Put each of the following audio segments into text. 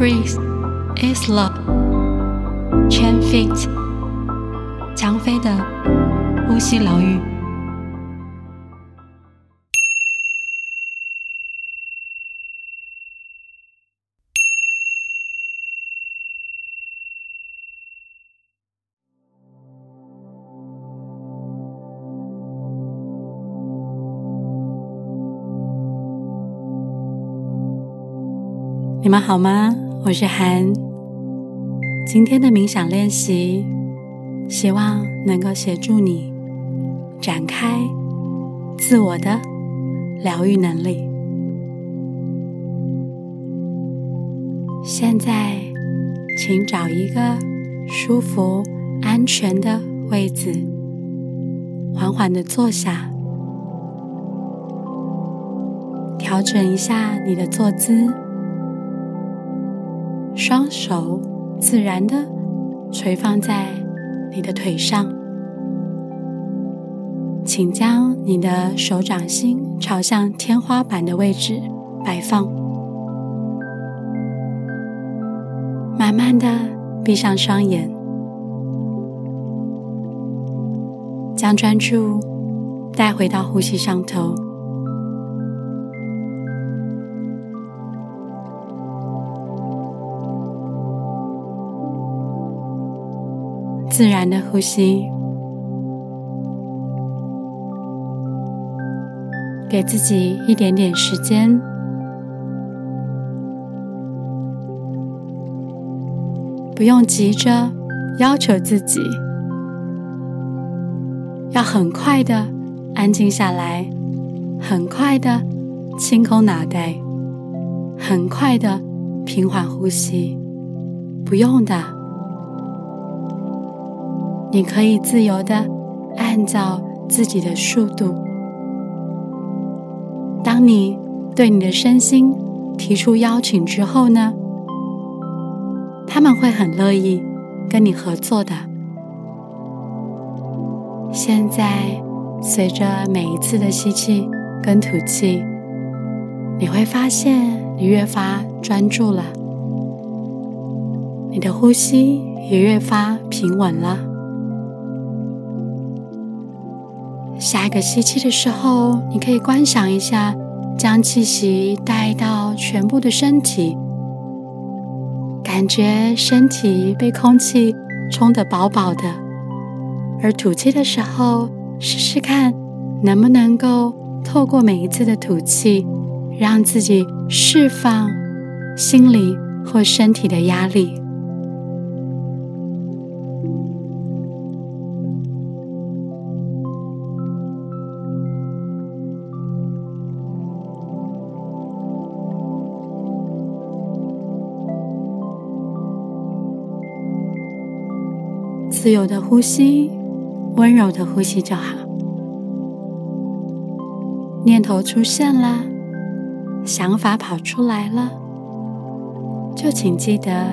breath is love. Chen Fit，姜飞的呼吸疗愈。你们好吗？我是韩。今天的冥想练习，希望能够协助你展开自我的疗愈能力。现在，请找一个舒服、安全的位置，缓缓地坐下，调整一下你的坐姿。双手自然的垂放在你的腿上，请将你的手掌心朝向天花板的位置摆放。慢慢的闭上双眼，将专注带回到呼吸上头。自然的呼吸，给自己一点点时间，不用急着要求自己，要很快的安静下来，很快的清空脑袋，很快的平缓呼吸，不用的。你可以自由的按照自己的速度。当你对你的身心提出邀请之后呢，他们会很乐意跟你合作的。现在，随着每一次的吸气跟吐气，你会发现你越发专注了，你的呼吸也越发平稳了。下一个吸气的时候，你可以观想一下，将气息带到全部的身体，感觉身体被空气充得饱饱的。而吐气的时候，试试看能不能够透过每一次的吐气，让自己释放心理或身体的压力。自由的呼吸，温柔的呼吸就好。念头出现了，想法跑出来了，就请记得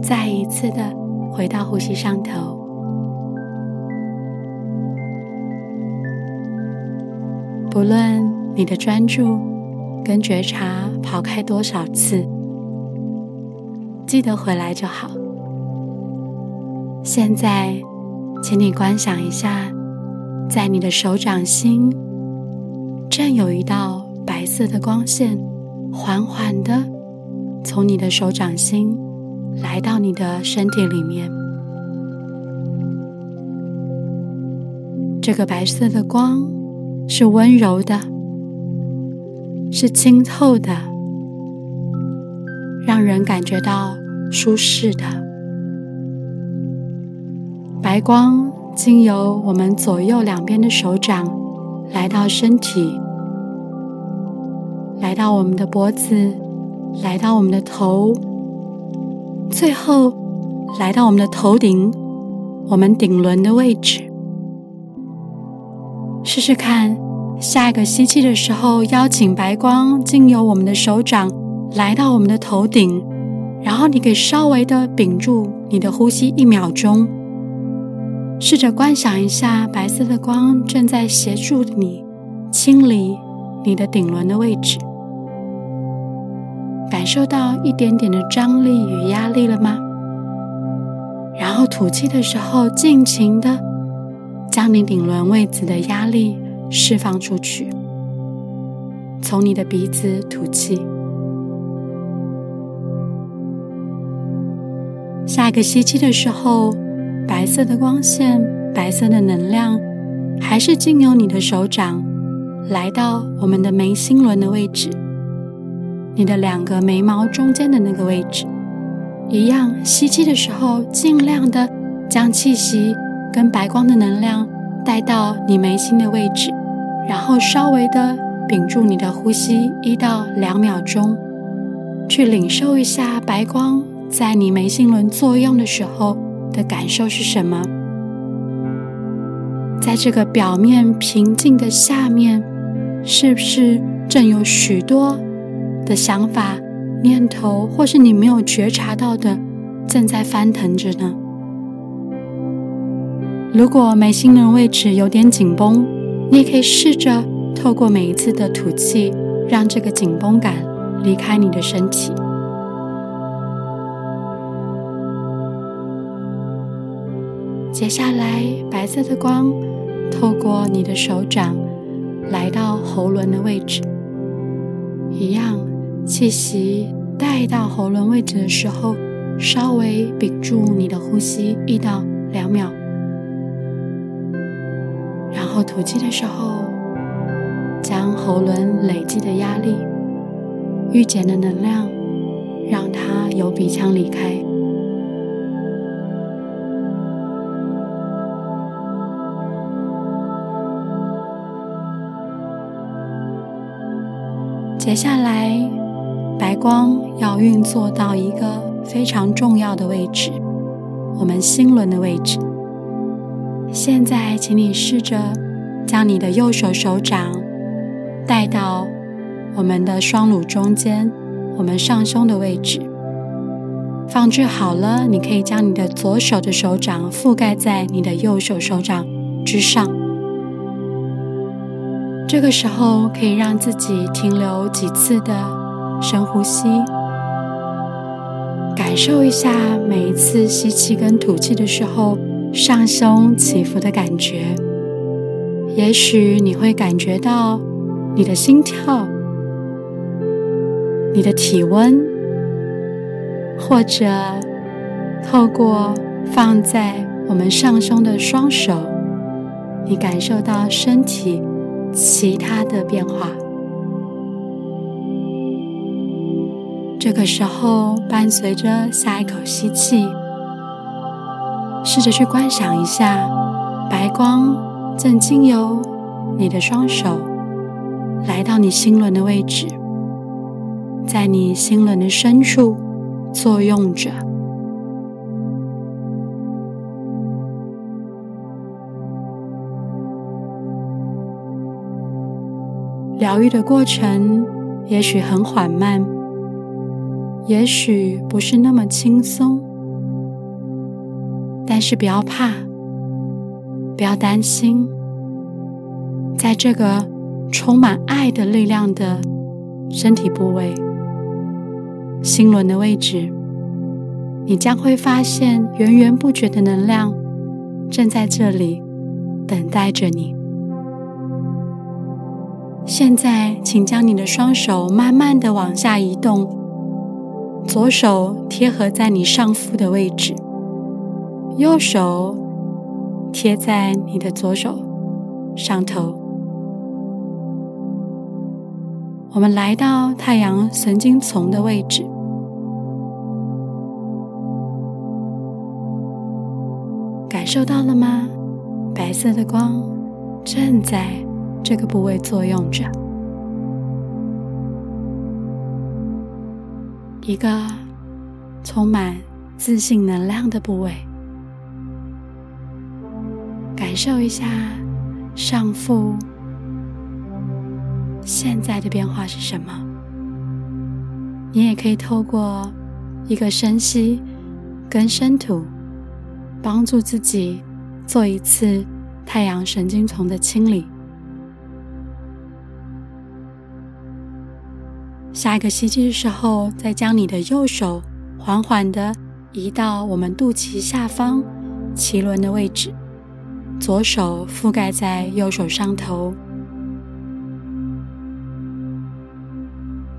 再一次的回到呼吸上头。不论你的专注跟觉察跑开多少次，记得回来就好。现在，请你观想一下，在你的手掌心，正有一道白色的光线，缓缓的从你的手掌心来到你的身体里面。这个白色的光是温柔的，是清透的，让人感觉到舒适的。白光经由我们左右两边的手掌来到身体，来到我们的脖子，来到我们的头，最后来到我们的头顶，我们顶轮的位置。试试看，下一个吸气的时候，邀请白光经由我们的手掌来到我们的头顶，然后你可以稍微的屏住你的呼吸一秒钟。试着观想一下，白色的光正在协助你清理你的顶轮的位置，感感受到一点点的张力与压力了吗？然后吐气的时候，尽情的将你顶轮位置的压力释放出去，从你的鼻子吐气。下一个吸气的时候，白色的光线、白色的能量，还是经由你的手掌来到我们的眉心轮的位置，你的两个眉毛中间的那个位置。一样，吸气的时候，尽量的将气息跟白光的能量带到你眉心的位置，然后稍微的屏住你的呼吸一到两秒钟，去领受一下白光在你眉心轮作用的时候的感受是什么。在这个表面平静的下面，是不是正有许多的想法？念头，或是你没有觉察到的，正在翻腾着呢。如果眉心轮位置有点紧绷，你也可以试着透过每一次的吐气，让这个紧绷感离开你的身体。接下来，白色的光透过你的手掌来到喉轮的位置，一样。气息带到喉轮位置的时候，稍微屏住你的呼吸一到两秒，然后吐气的时候，将喉轮累积的压力、郁结的能量，让它由鼻腔离开。接下来。白光要运作到一个非常重要的位置，我们心轮的位置。现在，请你试着将你的右手手掌带到我们的双乳中间，我们上胸的位置。放置好了，你可以将你的左手的手掌覆盖在你的右手手掌之上。这个时候，可以让自己停留几次的。深呼吸，感受一下每一次吸气跟吐气的时候上胸起伏的感觉。也许你会感觉到你的心跳、你的体温，或者透过放在我们上胸的双手，你感受到身体其他的变化。这个时候，伴随着下一口吸气，试着去观想一下，白光正经由你的双手来到你心轮的位置，在你心轮的深处作用着。疗愈的过程也许很缓慢。也许不是那么轻松，但是不要怕，不要担心，在这个充满爱的力量的身体部位——心轮的位置，你将会发现源源不绝的能量正在这里等待着你。现在，请将你的双手慢慢的往下移动。左手贴合在你上腹的位置，右手贴在你的左手上头。我们来到太阳神经丛的位置，感受到了吗？白色的光正在这个部位作用着。一个充满自信能量的部位，感受一下上腹现在的变化是什么？你也可以透过一个深吸跟深吐，帮助自己做一次太阳神经丛的清理。下一个吸气的时候，再将你的右手缓缓地移到我们肚脐下方脐轮的位置，左手覆盖在右手上头。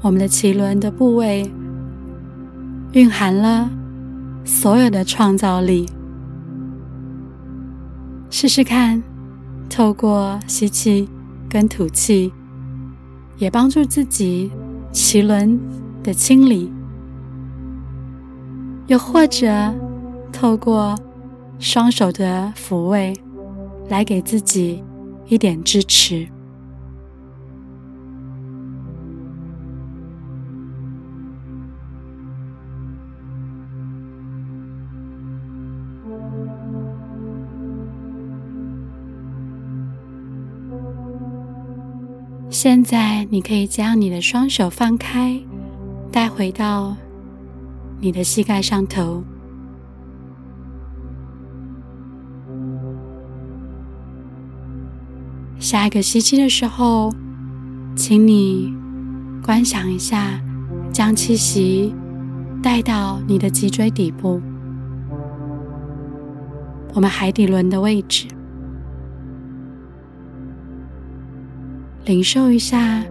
我们的脐轮的部位蕴含了所有的创造力。试试看，透过吸气跟吐气，也帮助自己脐轮的清理；又或者透过双手的抚慰，来给自己一点支持。现在，你可以将你的双手放开，带回到你的膝盖上头。下一个吸气的时候，请你观想一下，将气息带到你的脊椎底部，我们海底轮的位置。领受一下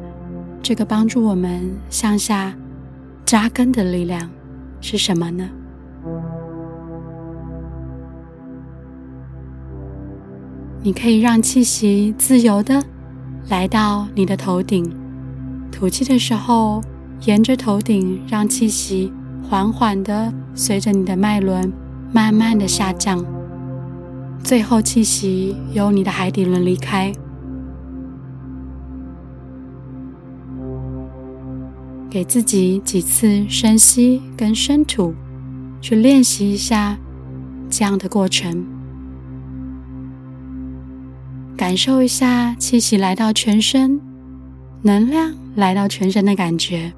这个帮助我们向下扎根的力量是什么呢？你可以让气息自由的来到你的头顶，吐气的时候，沿着头顶让气息缓缓的随着你的脉轮慢慢的下降，最后气息由你的海底轮离开。给自己几次深吸跟深吐，去练习一下这样的过程，感受一下气息来到全身，能量来到全身的感觉。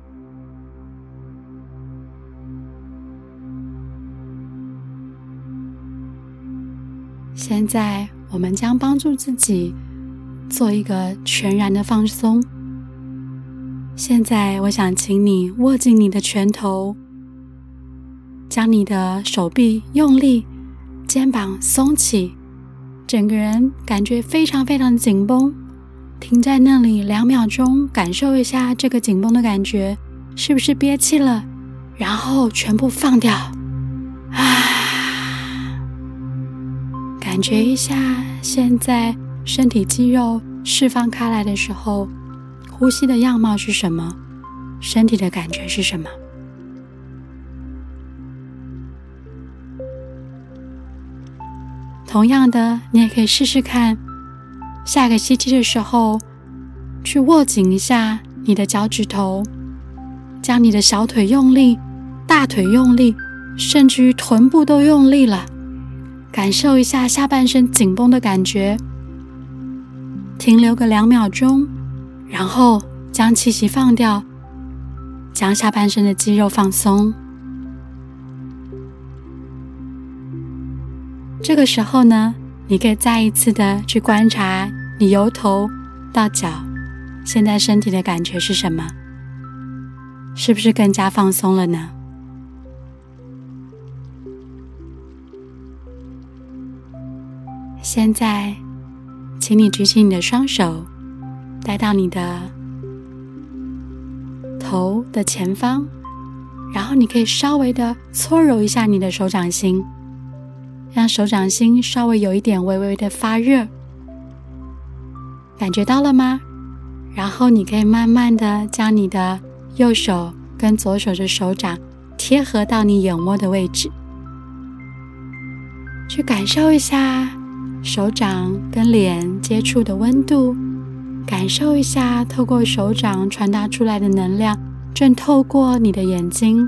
现在，我们将帮助自己做一个全然的放松。现在，我想请你握紧你的拳头，将你的手臂用力，肩膀松起，整个人感觉非常非常的紧绷，停在那里两秒钟，感受一下这个紧绷的感觉，是不是憋气了？然后全部放掉，啊，感觉一下现在身体肌肉释放开来的时候。呼吸的样貌是什么？身体的感觉是什么？同样的，你也可以试试看，下个吸气的时候，去握紧一下你的脚趾头，将你的小腿用力，大腿用力，甚至于臀部都用力了，感受一下下半身紧绷的感觉，停留个两秒钟。然后将气息放掉，将下半身的肌肉放松。这个时候呢，你可以再一次的去观察你由头到脚，现在身体的感觉是什么？是不是更加放松了呢？现在，请你举起你的双手。带到你的头的前方，然后你可以稍微的搓揉一下你的手掌心，让手掌心稍微有一点微微的发热，感觉到了吗？然后你可以慢慢的将你的右手跟左手的手掌贴合到你眼窝的位置，去感受一下手掌跟脸接触的温度。感受一下，透过手掌传达出来的能量，正透过你的眼睛，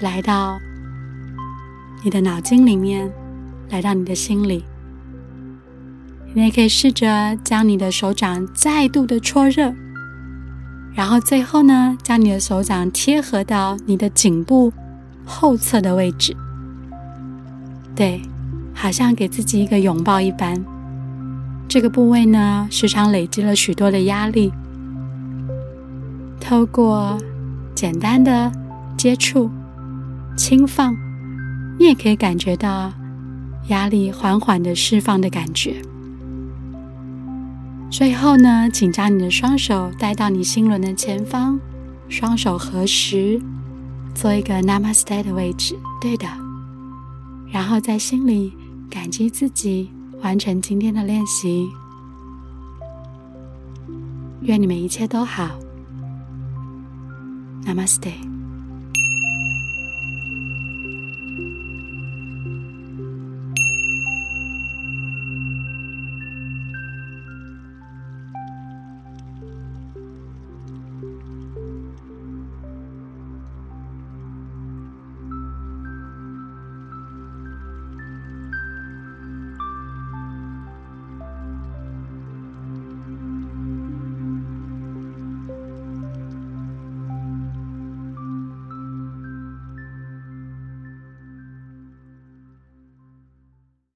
来到你的脑筋里面，来到你的心里。你也可以试着将你的手掌再度的搓热，然后最后呢，将你的手掌贴合到你的颈部后侧的位置。对，好像给自己一个拥抱一般。这个部位呢，时常累积了许多的压力。透过简单的接触、轻放，你也可以感觉到压力缓缓的释放的感觉。最后呢，请将你的双手带到你心轮的前方，双手合十，做一个 Namaste 的位置。对的，然后在心里感激自己完成今天的练习。愿你们一切都好。Namaste。